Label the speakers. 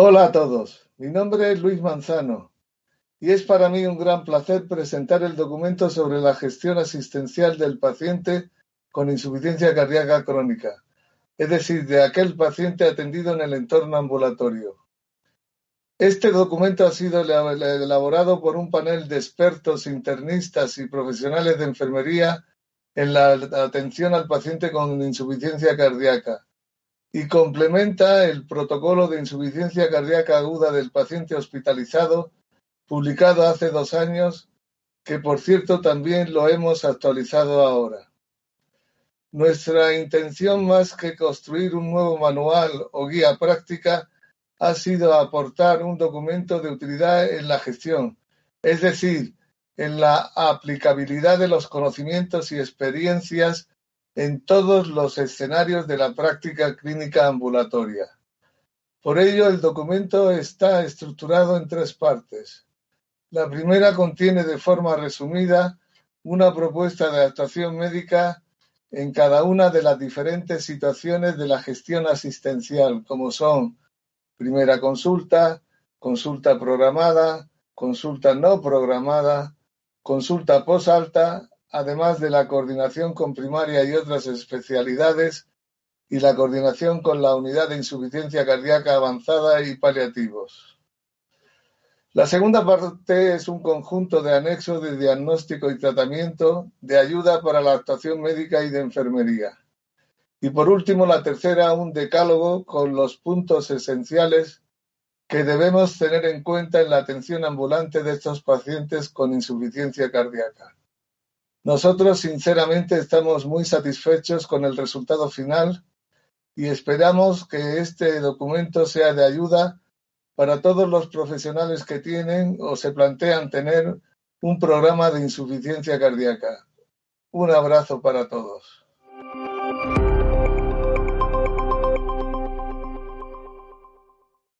Speaker 1: Hola a todos, mi nombre es Luis Manzano y es para mí un gran placer presentar el documento sobre la gestión asistencial del paciente con insuficiencia cardíaca crónica, es decir, de aquel paciente atendido en el entorno ambulatorio. Este documento ha sido elaborado por un panel de expertos internistas y profesionales de enfermería en la atención al paciente con insuficiencia cardíaca y complementa el protocolo de insuficiencia cardíaca aguda del paciente hospitalizado, publicado hace dos años, que por cierto también lo hemos actualizado ahora. Nuestra intención más que construir un nuevo manual o guía práctica ha sido aportar un documento de utilidad en la gestión, es decir, en la aplicabilidad de los conocimientos y experiencias en todos los escenarios de la práctica clínica ambulatoria. Por ello, el documento está estructurado en tres partes. La primera contiene de forma resumida una propuesta de actuación médica en cada una de las diferentes situaciones de la gestión asistencial, como son primera consulta, consulta programada, consulta no programada, consulta posalta además de la coordinación con primaria y otras especialidades y la coordinación con la unidad de insuficiencia cardíaca avanzada y paliativos. La segunda parte es un conjunto de anexos de diagnóstico y tratamiento, de ayuda para la actuación médica y de enfermería. Y por último, la tercera, un decálogo con los puntos esenciales que debemos tener en cuenta en la atención ambulante de estos pacientes con insuficiencia cardíaca. Nosotros sinceramente estamos muy satisfechos con el resultado final y esperamos que este documento sea de ayuda para todos los profesionales que tienen o se plantean tener un programa de insuficiencia cardíaca. Un abrazo para todos.